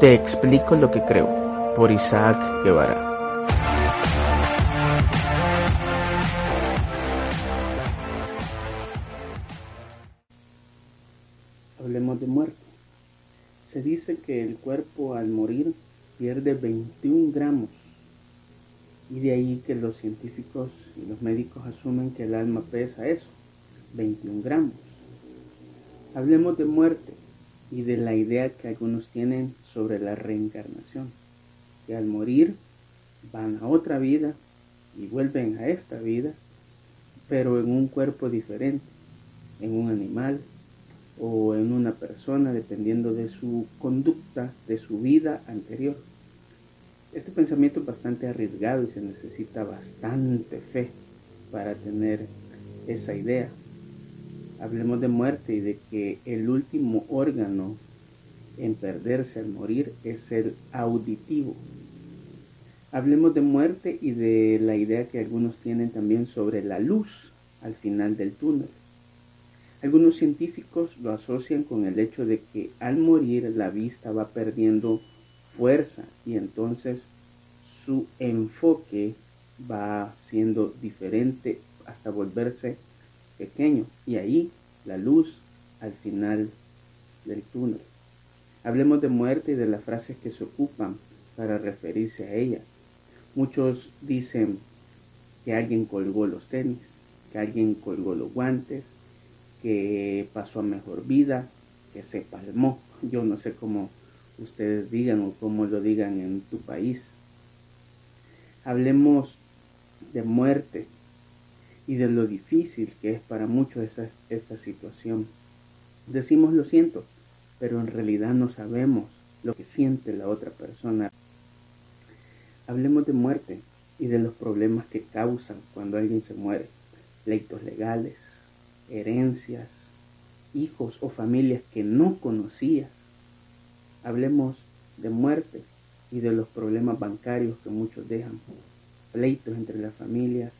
Te explico lo que creo, por Isaac Guevara. Hablemos de muerte. Se dice que el cuerpo al morir pierde 21 gramos y de ahí que los científicos y los médicos asumen que el alma pesa eso, 21 gramos. Hablemos de muerte y de la idea que algunos tienen sobre la reencarnación, que al morir van a otra vida y vuelven a esta vida, pero en un cuerpo diferente, en un animal o en una persona, dependiendo de su conducta, de su vida anterior. Este pensamiento es bastante arriesgado y se necesita bastante fe para tener esa idea. Hablemos de muerte y de que el último órgano en perderse al morir es el auditivo. Hablemos de muerte y de la idea que algunos tienen también sobre la luz al final del túnel. Algunos científicos lo asocian con el hecho de que al morir la vista va perdiendo fuerza y entonces su enfoque va siendo diferente hasta volverse pequeño y ahí la luz al final del túnel. Hablemos de muerte y de las frases que se ocupan para referirse a ella. Muchos dicen que alguien colgó los tenis, que alguien colgó los guantes, que pasó a mejor vida, que se palmó. Yo no sé cómo ustedes digan o cómo lo digan en tu país. Hablemos de muerte y de lo difícil que es para muchos esa, esta situación. Decimos lo siento, pero en realidad no sabemos lo que siente la otra persona. Hablemos de muerte y de los problemas que causan cuando alguien se muere. Pleitos legales, herencias, hijos o familias que no conocías. Hablemos de muerte y de los problemas bancarios que muchos dejan. Pleitos entre las familias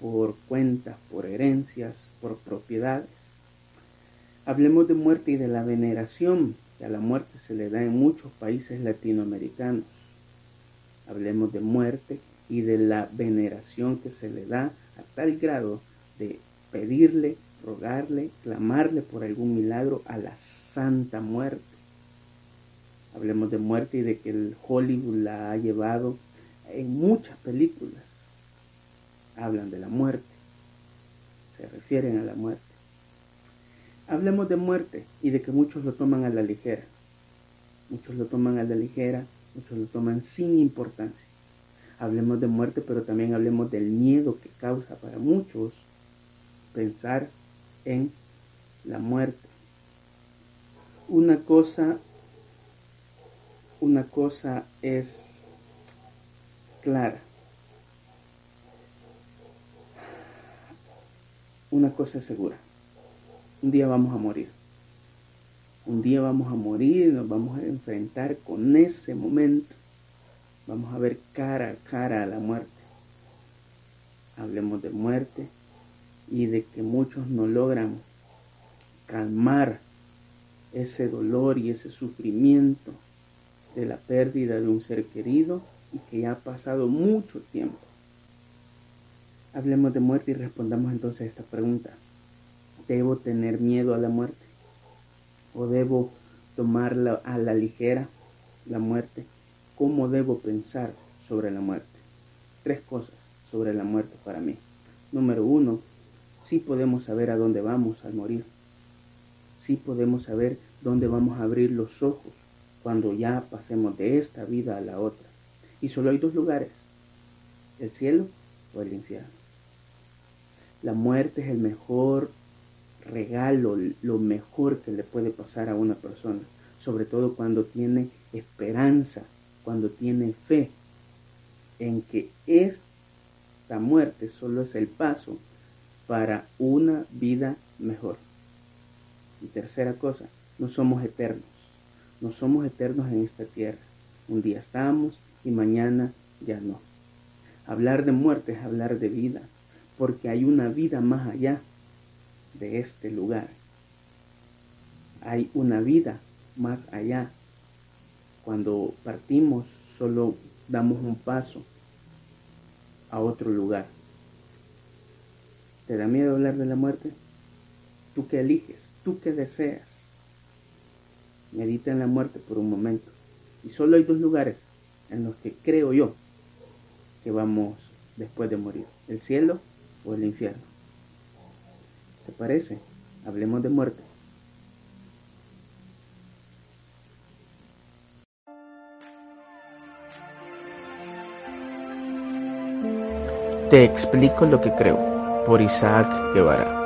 por cuentas, por herencias, por propiedades. Hablemos de muerte y de la veneración que a la muerte se le da en muchos países latinoamericanos. Hablemos de muerte y de la veneración que se le da a tal grado de pedirle, rogarle, clamarle por algún milagro a la santa muerte. Hablemos de muerte y de que el Hollywood la ha llevado en muchas películas. Hablan de la muerte, se refieren a la muerte. Hablemos de muerte y de que muchos lo toman a la ligera. Muchos lo toman a la ligera, muchos lo toman sin importancia. Hablemos de muerte, pero también hablemos del miedo que causa para muchos pensar en la muerte. Una cosa, una cosa es clara. Una cosa es segura. Un día vamos a morir. Un día vamos a morir, nos vamos a enfrentar con ese momento. Vamos a ver cara a cara a la muerte. Hablemos de muerte y de que muchos no logran calmar ese dolor y ese sufrimiento de la pérdida de un ser querido y que ya ha pasado mucho tiempo. Hablemos de muerte y respondamos entonces a esta pregunta. ¿Debo tener miedo a la muerte? ¿O debo tomarla a la ligera la muerte? ¿Cómo debo pensar sobre la muerte? Tres cosas sobre la muerte para mí. Número uno, sí podemos saber a dónde vamos al morir. Sí podemos saber dónde vamos a abrir los ojos cuando ya pasemos de esta vida a la otra. Y solo hay dos lugares, el cielo o el infierno. La muerte es el mejor regalo, lo mejor que le puede pasar a una persona, sobre todo cuando tiene esperanza, cuando tiene fe en que esta muerte solo es el paso para una vida mejor. Y tercera cosa, no somos eternos, no somos eternos en esta tierra. Un día estamos y mañana ya no. Hablar de muerte es hablar de vida, porque hay una vida más allá de este lugar. Hay una vida más allá. Cuando partimos solo damos un paso a otro lugar. ¿Te da miedo hablar de la muerte? ¿Tú qué eliges? ¿Tú qué deseas? Medita en la muerte por un momento. Y solo hay dos lugares en los que creo yo que vamos después de morir. El cielo o el infierno. ¿Te parece? Hablemos de muerte. Te explico lo que creo por Isaac Guevara.